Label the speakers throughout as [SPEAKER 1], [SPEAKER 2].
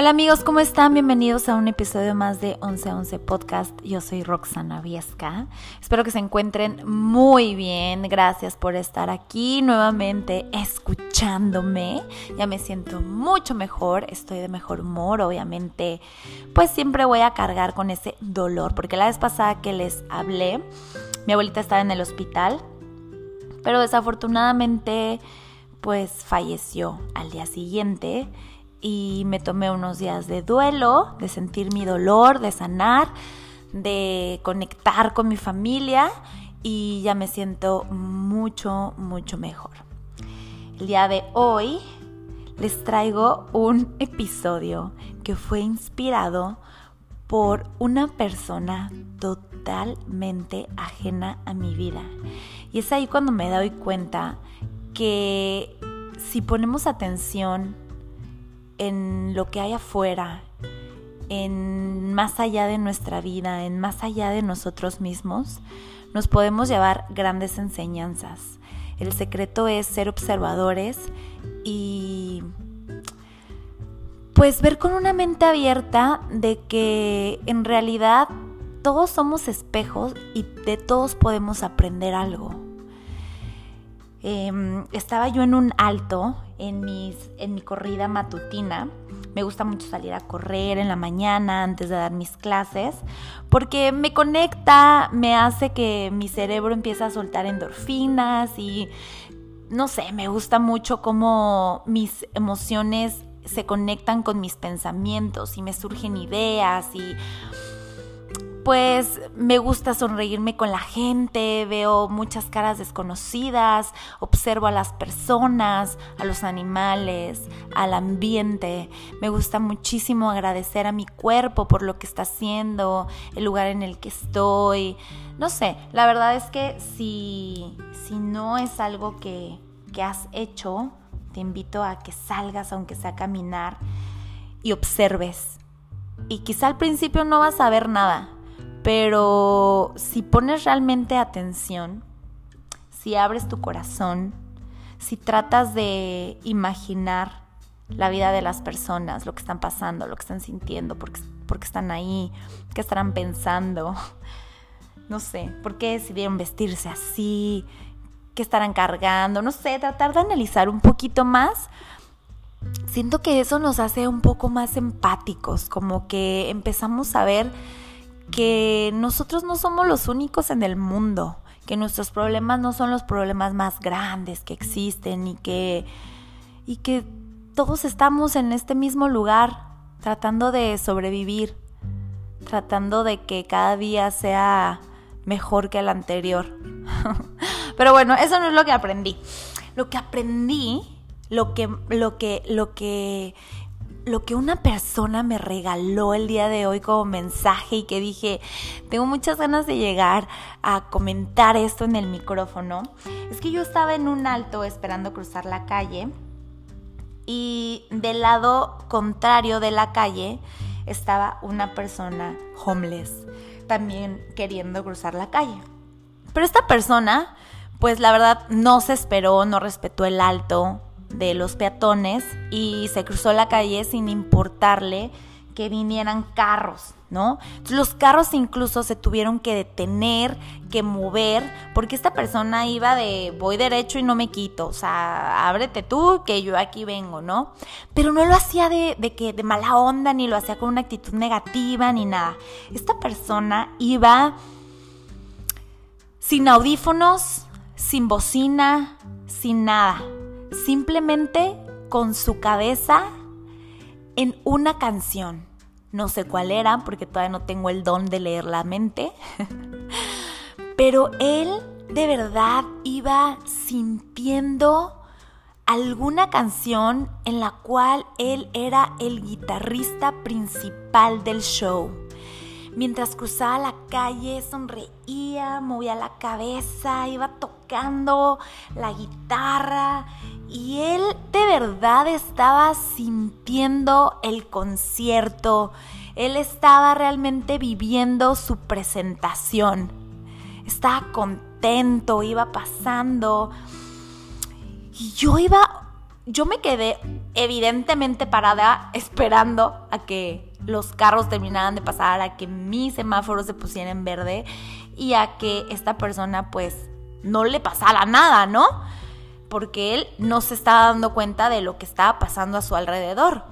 [SPEAKER 1] Hola amigos, ¿cómo están? Bienvenidos a un episodio más de 1111 Podcast. Yo soy Roxana Viesca. Espero que se encuentren muy bien. Gracias por estar aquí nuevamente escuchándome. Ya me siento mucho mejor, estoy de mejor humor, obviamente. Pues siempre voy a cargar con ese dolor, porque la vez pasada que les hablé, mi abuelita estaba en el hospital, pero desafortunadamente pues falleció al día siguiente y me tomé unos días de duelo, de sentir mi dolor, de sanar, de conectar con mi familia y ya me siento mucho, mucho mejor. El día de hoy les traigo un episodio que fue inspirado por una persona totalmente ajena a mi vida. Y es ahí cuando me doy cuenta que si ponemos atención en lo que hay afuera, en más allá de nuestra vida, en más allá de nosotros mismos, nos podemos llevar grandes enseñanzas. El secreto es ser observadores y pues ver con una mente abierta de que en realidad todos somos espejos y de todos podemos aprender algo. Em, estaba yo en un alto en, mis, en mi corrida matutina. Me gusta mucho salir a correr en la mañana antes de dar mis clases porque me conecta, me hace que mi cerebro empiece a soltar endorfinas y no sé, me gusta mucho cómo mis emociones se conectan con mis pensamientos y me surgen ideas y pues me gusta sonreírme con la gente, veo muchas caras desconocidas, observo a las personas, a los animales, al ambiente. Me gusta muchísimo agradecer a mi cuerpo por lo que está haciendo, el lugar en el que estoy. No sé, la verdad es que si, si no es algo que, que has hecho, te invito a que salgas, aunque sea a caminar, y observes. Y quizá al principio no vas a ver nada, pero si pones realmente atención, si abres tu corazón, si tratas de imaginar la vida de las personas, lo que están pasando, lo que están sintiendo, por qué, están ahí, qué estarán pensando, no sé, por qué decidieron vestirse así, qué estarán cargando, no sé, tratar de analizar un poquito más. Siento que eso nos hace un poco más empáticos, como que empezamos a ver que nosotros no somos los únicos en el mundo, que nuestros problemas no son los problemas más grandes que existen y que, y que todos estamos en este mismo lugar tratando de sobrevivir, tratando de que cada día sea mejor que el anterior. Pero bueno, eso no es lo que aprendí. Lo que aprendí, lo que, lo que, lo que lo que una persona me regaló el día de hoy como mensaje y que dije, tengo muchas ganas de llegar a comentar esto en el micrófono, es que yo estaba en un alto esperando cruzar la calle y del lado contrario de la calle estaba una persona homeless también queriendo cruzar la calle. Pero esta persona, pues la verdad no se esperó, no respetó el alto, de los peatones y se cruzó la calle sin importarle que vinieran carros, ¿no? los carros incluso se tuvieron que detener, que mover, porque esta persona iba de voy derecho y no me quito, o sea, ábrete tú que yo aquí vengo, ¿no? Pero no lo hacía de, de que de mala onda, ni lo hacía con una actitud negativa, ni nada. Esta persona iba sin audífonos, sin bocina, sin nada simplemente con su cabeza en una canción. No sé cuál era porque todavía no tengo el don de leer la mente. Pero él de verdad iba sintiendo alguna canción en la cual él era el guitarrista principal del show. Mientras cruzaba la calle sonreía, movía la cabeza, iba tocando la guitarra. Y él de verdad estaba sintiendo el concierto, él estaba realmente viviendo su presentación, estaba contento, iba pasando. Y yo iba yo me quedé evidentemente parada esperando a que los carros terminaran de pasar, a que mi semáforo se pusiera en verde y a que esta persona pues no le pasara nada, ¿no? Porque él no se estaba dando cuenta de lo que estaba pasando a su alrededor.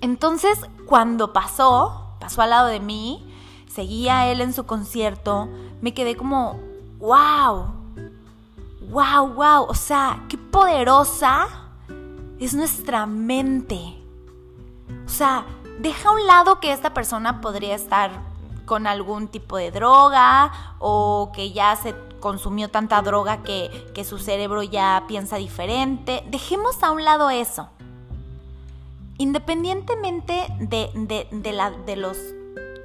[SPEAKER 1] Entonces, cuando pasó, pasó al lado de mí, seguía él en su concierto, me quedé como, wow, wow, wow, o sea, qué poderosa es nuestra mente. O sea, deja a un lado que esta persona podría estar con algún tipo de droga o que ya se consumió tanta droga que, que su cerebro ya piensa diferente. Dejemos a un lado eso. Independientemente de, de, la, de los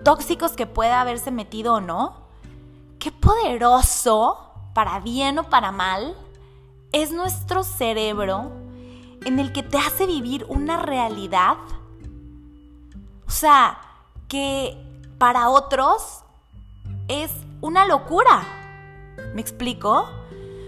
[SPEAKER 1] tóxicos que pueda haberse metido o no, qué poderoso, para bien o para mal, es nuestro cerebro en el que te hace vivir una realidad. O sea, que para otros es una locura. ¿Me explico?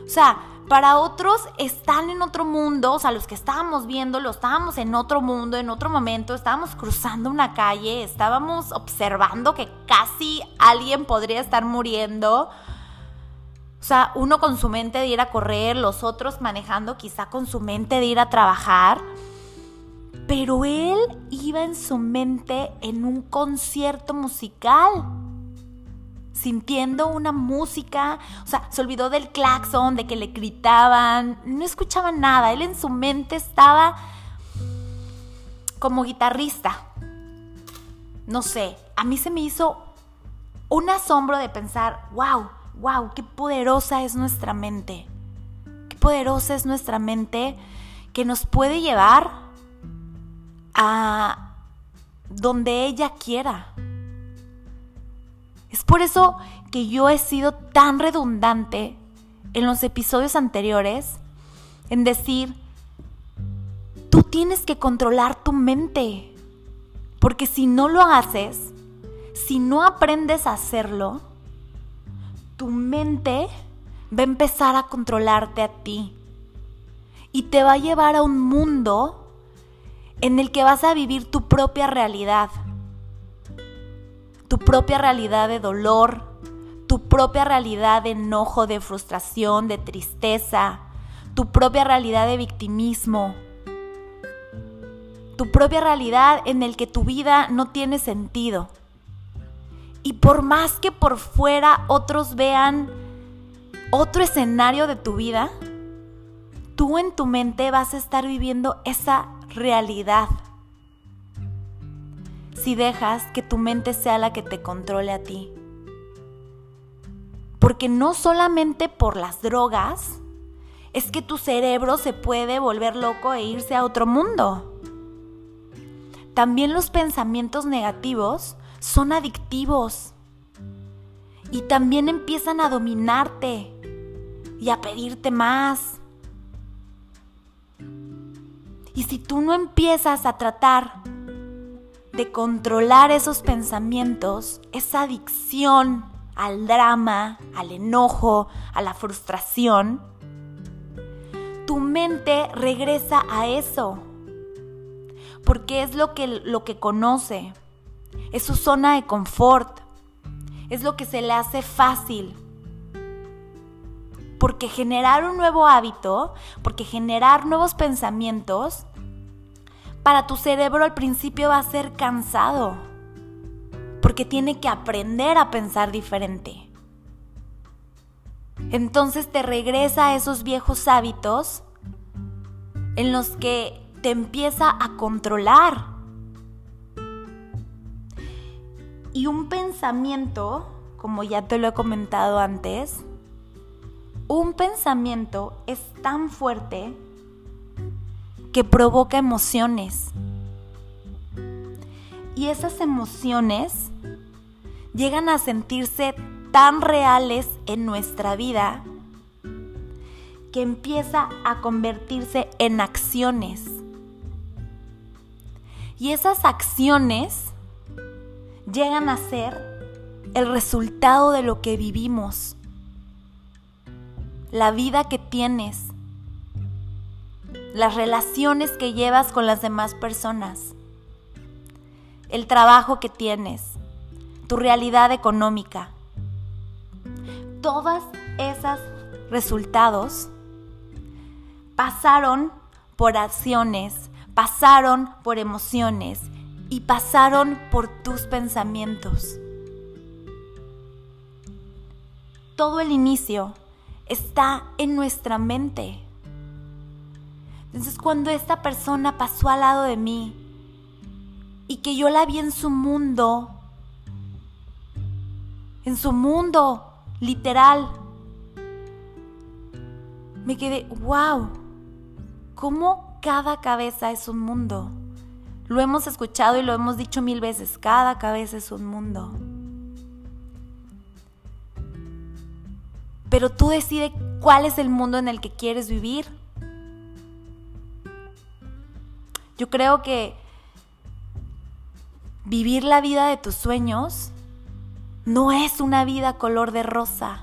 [SPEAKER 1] O sea, para otros están en otro mundo, o sea, los que estábamos viendo, lo estábamos en otro mundo, en otro momento, estábamos cruzando una calle, estábamos observando que casi alguien podría estar muriendo. O sea, uno con su mente de ir a correr, los otros manejando quizá con su mente de ir a trabajar. Pero él iba en su mente en un concierto musical sintiendo una música, o sea, se olvidó del claxon, de que le gritaban, no escuchaba nada, él en su mente estaba como guitarrista. No sé, a mí se me hizo un asombro de pensar, wow, wow, qué poderosa es nuestra mente, qué poderosa es nuestra mente que nos puede llevar a donde ella quiera. Es por eso que yo he sido tan redundante en los episodios anteriores en decir, tú tienes que controlar tu mente. Porque si no lo haces, si no aprendes a hacerlo, tu mente va a empezar a controlarte a ti. Y te va a llevar a un mundo en el que vas a vivir tu propia realidad tu propia realidad de dolor, tu propia realidad de enojo, de frustración, de tristeza, tu propia realidad de victimismo, tu propia realidad en el que tu vida no tiene sentido. Y por más que por fuera otros vean otro escenario de tu vida, tú en tu mente vas a estar viviendo esa realidad si dejas que tu mente sea la que te controle a ti. Porque no solamente por las drogas es que tu cerebro se puede volver loco e irse a otro mundo. También los pensamientos negativos son adictivos y también empiezan a dominarte y a pedirte más. Y si tú no empiezas a tratar de controlar esos pensamientos, esa adicción al drama, al enojo, a la frustración, tu mente regresa a eso, porque es lo que, lo que conoce, es su zona de confort, es lo que se le hace fácil. Porque generar un nuevo hábito, porque generar nuevos pensamientos, para tu cerebro al principio va a ser cansado, porque tiene que aprender a pensar diferente. Entonces te regresa a esos viejos hábitos en los que te empieza a controlar. Y un pensamiento, como ya te lo he comentado antes, un pensamiento es tan fuerte que provoca emociones. Y esas emociones llegan a sentirse tan reales en nuestra vida que empieza a convertirse en acciones. Y esas acciones llegan a ser el resultado de lo que vivimos, la vida que tienes, las relaciones que llevas con las demás personas, el trabajo que tienes, tu realidad económica. Todos esos resultados pasaron por acciones, pasaron por emociones y pasaron por tus pensamientos. Todo el inicio está en nuestra mente. Entonces cuando esta persona pasó al lado de mí y que yo la vi en su mundo, en su mundo, literal, me quedé, wow, ¿cómo cada cabeza es un mundo? Lo hemos escuchado y lo hemos dicho mil veces, cada cabeza es un mundo. Pero tú decides cuál es el mundo en el que quieres vivir. Yo creo que vivir la vida de tus sueños no es una vida color de rosa.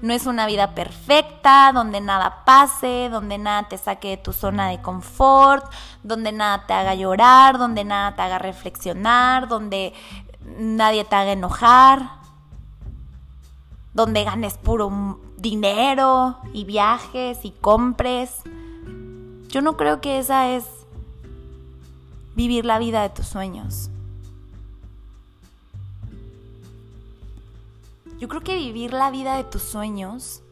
[SPEAKER 1] No es una vida perfecta, donde nada pase, donde nada te saque de tu zona de confort, donde nada te haga llorar, donde nada te haga reflexionar, donde nadie te haga enojar, donde ganes puro dinero y viajes y compres. Yo no creo que esa es vivir la vida de tus sueños. Yo creo que vivir la vida de tus sueños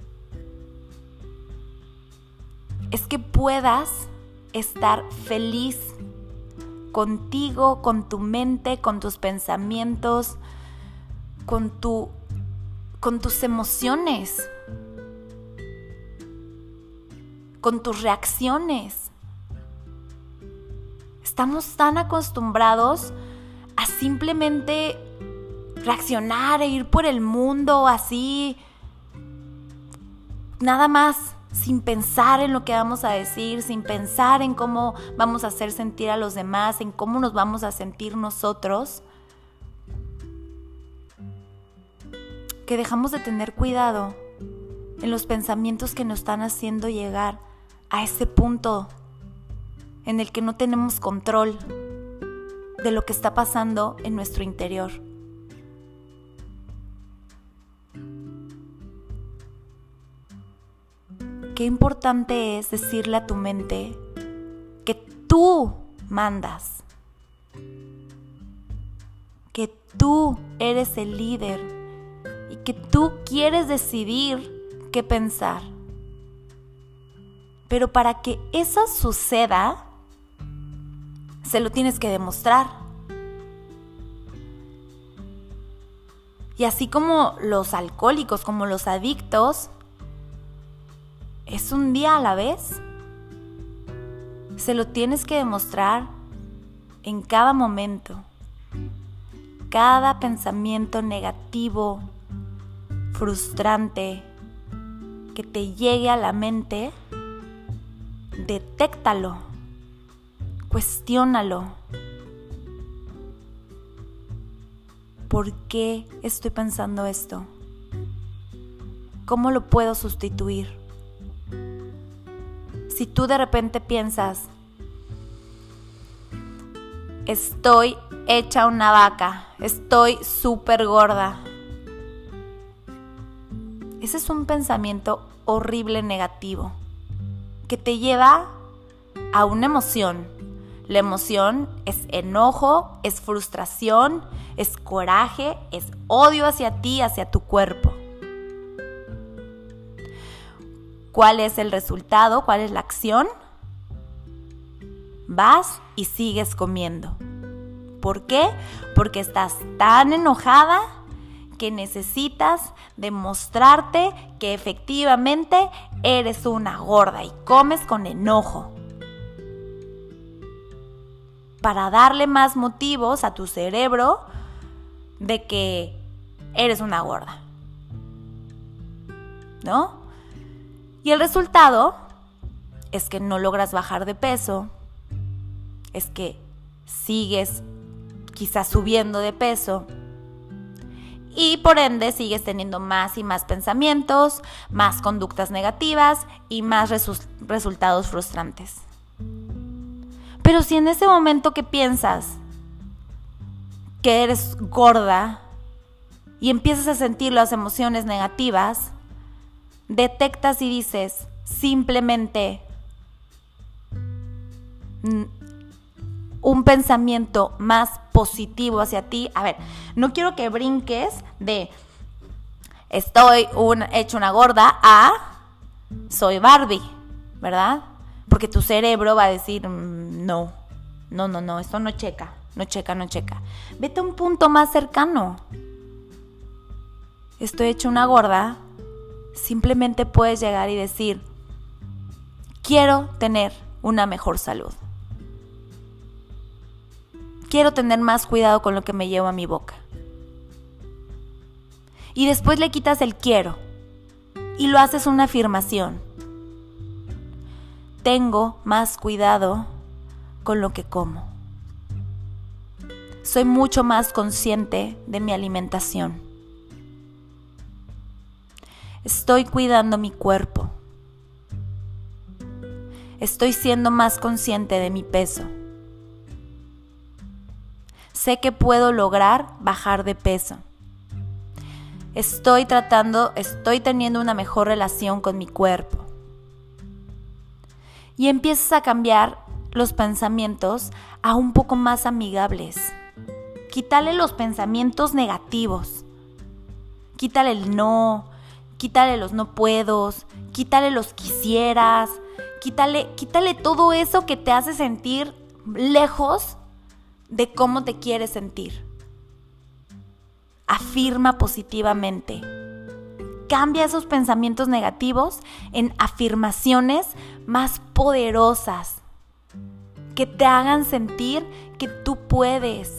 [SPEAKER 1] es que puedas estar feliz contigo, con tu mente, con tus pensamientos, con tu con tus emociones, con tus reacciones. Estamos tan acostumbrados a simplemente reaccionar e ir por el mundo así, nada más, sin pensar en lo que vamos a decir, sin pensar en cómo vamos a hacer sentir a los demás, en cómo nos vamos a sentir nosotros, que dejamos de tener cuidado en los pensamientos que nos están haciendo llegar a ese punto en el que no tenemos control de lo que está pasando en nuestro interior. qué importante es decirle a tu mente que tú mandas, que tú eres el líder tú quieres decidir qué pensar. Pero para que eso suceda, se lo tienes que demostrar. Y así como los alcohólicos, como los adictos, es un día a la vez. Se lo tienes que demostrar en cada momento. Cada pensamiento negativo, frustrante, que te llegue a la mente, detéctalo, cuestiónalo. ¿Por qué estoy pensando esto? ¿Cómo lo puedo sustituir? si tú de repente piensas, estoy hecha una vaca, estoy súper gorda, ese es un pensamiento horrible negativo que te lleva a una emoción. La emoción es enojo, es frustración, es coraje, es odio hacia ti, hacia tu cuerpo. ¿Cuál es el resultado? ¿Cuál es la acción? Vas y sigues comiendo. ¿Por qué? Porque estás tan enojada que necesitas demostrarte que efectivamente eres una gorda y comes con enojo. Para darle más motivos a tu cerebro de que eres una gorda. ¿No? Y el resultado es que no logras bajar de peso, es que sigues quizás subiendo de peso y por ende sigues teniendo más y más pensamientos, más conductas negativas y más resultados frustrantes. Pero si en ese momento que piensas que eres gorda y empiezas a sentir las emociones negativas, detectas y dices simplemente un pensamiento más positivo hacia ti. A ver, no quiero que brinques de estoy hecho una gorda a soy Barbie, ¿verdad? Porque tu cerebro va a decir, mm, no, no, no, no, esto no checa, no checa, no checa. Vete a un punto más cercano. Estoy hecho una gorda, simplemente puedes llegar y decir, quiero tener una mejor salud. Quiero tener más cuidado con lo que me llevo a mi boca. Y después le quitas el quiero y lo haces una afirmación. Tengo más cuidado con lo que como. Soy mucho más consciente de mi alimentación. Estoy cuidando mi cuerpo. Estoy siendo más consciente de mi peso sé que puedo lograr bajar de peso. Estoy tratando, estoy teniendo una mejor relación con mi cuerpo. Y empiezas a cambiar los pensamientos a un poco más amigables. Quítale los pensamientos negativos. Quítale el no, quítale los no puedo, quítale los quisieras, quítale, quítale todo eso que te hace sentir lejos de cómo te quieres sentir. Afirma positivamente. Cambia esos pensamientos negativos en afirmaciones más poderosas que te hagan sentir que tú puedes.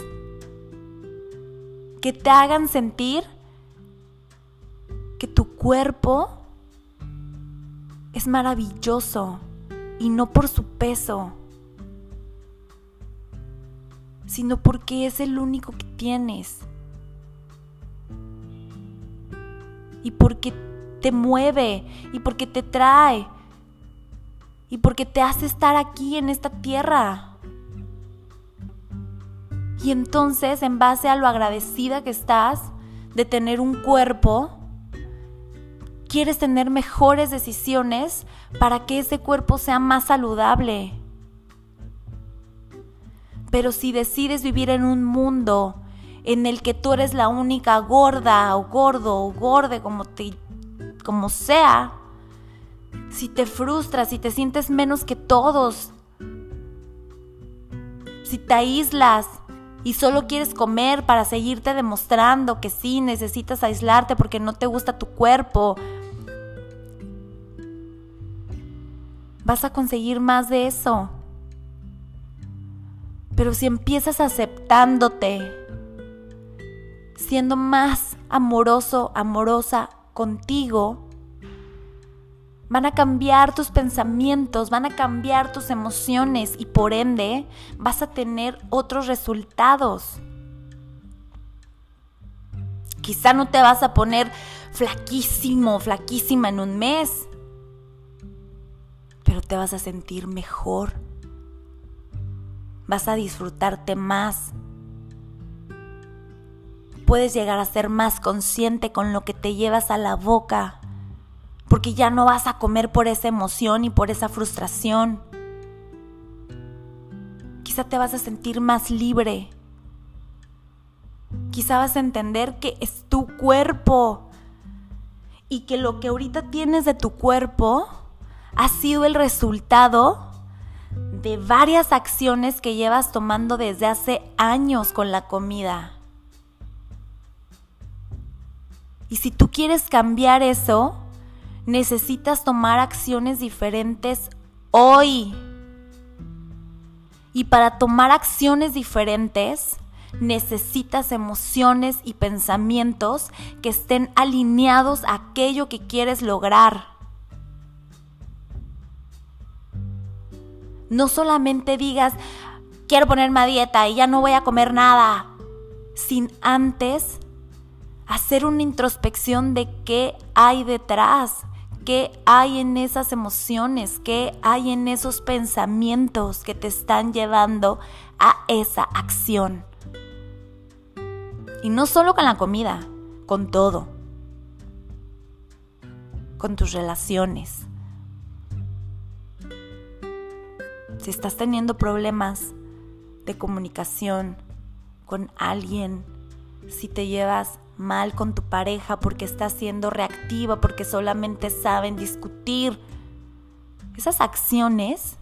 [SPEAKER 1] Que te hagan sentir que tu cuerpo es maravilloso y no por su peso sino porque es el único que tienes. Y porque te mueve, y porque te trae, y porque te hace estar aquí en esta tierra. Y entonces, en base a lo agradecida que estás de tener un cuerpo, quieres tener mejores decisiones para que ese cuerpo sea más saludable pero si decides vivir en un mundo en el que tú eres la única gorda o gordo o gorde como te como sea, si te frustras, si te sientes menos que todos, si te aíslas y solo quieres comer para seguirte demostrando que sí necesitas aislarte porque no te gusta tu cuerpo, vas a conseguir más de eso. Pero si empiezas aceptándote, siendo más amoroso, amorosa contigo, van a cambiar tus pensamientos, van a cambiar tus emociones y por ende vas a tener otros resultados. Quizá no te vas a poner flaquísimo, flaquísima en un mes, pero te vas a sentir mejor vas a disfrutarte más. Puedes llegar a ser más consciente con lo que te llevas a la boca, porque ya no vas a comer por esa emoción y por esa frustración. Quizá te vas a sentir más libre. Quizá vas a entender que es tu cuerpo y que lo que ahorita tienes de tu cuerpo ha sido el resultado de varias acciones que llevas tomando desde hace años con la comida. Y si tú quieres cambiar eso, necesitas tomar acciones diferentes hoy. Y para tomar acciones diferentes, necesitas emociones y pensamientos que estén alineados a aquello que quieres lograr. No solamente digas, quiero ponerme a dieta y ya no voy a comer nada, sin antes hacer una introspección de qué hay detrás, qué hay en esas emociones, qué hay en esos pensamientos que te están llevando a esa acción. Y no solo con la comida, con todo. Con tus relaciones. Si estás teniendo problemas de comunicación con alguien, si te llevas mal con tu pareja porque estás siendo reactiva, porque solamente saben discutir, esas acciones,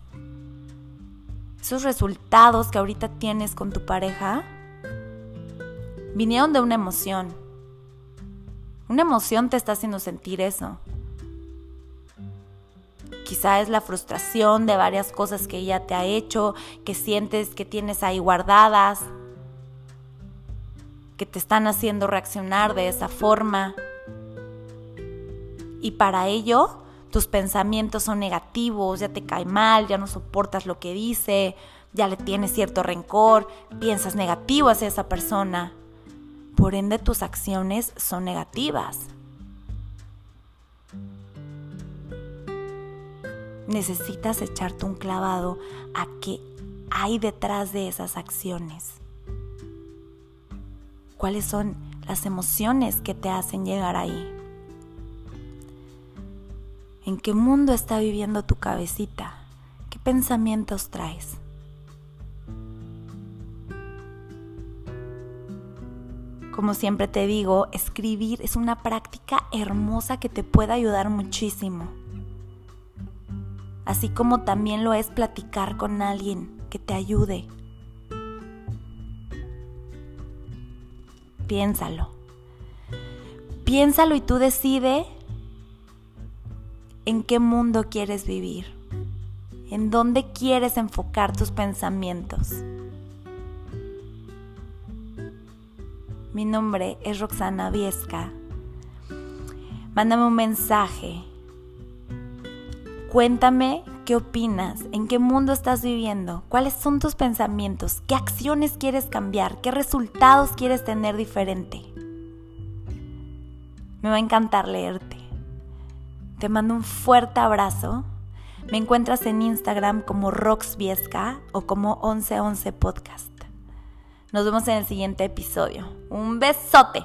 [SPEAKER 1] esos resultados que ahorita tienes con tu pareja, vinieron de una emoción. Una emoción te está haciendo sentir eso. Quizá es la frustración de varias cosas que ella te ha hecho, que sientes que tienes ahí guardadas, que te están haciendo reaccionar de esa forma. Y para ello, tus pensamientos son negativos, ya te cae mal, ya no soportas lo que dice, ya le tienes cierto rencor, piensas negativo hacia esa persona. Por ende, tus acciones son negativas. Necesitas echarte un clavado a qué hay detrás de esas acciones. ¿Cuáles son las emociones que te hacen llegar ahí? ¿En qué mundo está viviendo tu cabecita? ¿Qué pensamientos traes? Como siempre te digo, escribir es una práctica hermosa que te puede ayudar muchísimo así como también lo es platicar con alguien que te ayude. Piénsalo. Piénsalo y tú decide en qué mundo quieres vivir, en dónde quieres enfocar tus pensamientos. Mi nombre es Roxana Viesca. Mándame un mensaje Cuéntame qué opinas, en qué mundo estás viviendo, cuáles son tus pensamientos, qué acciones quieres cambiar, qué resultados quieres tener diferente. Me va a encantar leerte. Te mando un fuerte abrazo. Me encuentras en Instagram como Roxviesca o como 1111 Podcast. Nos vemos en el siguiente episodio. Un besote.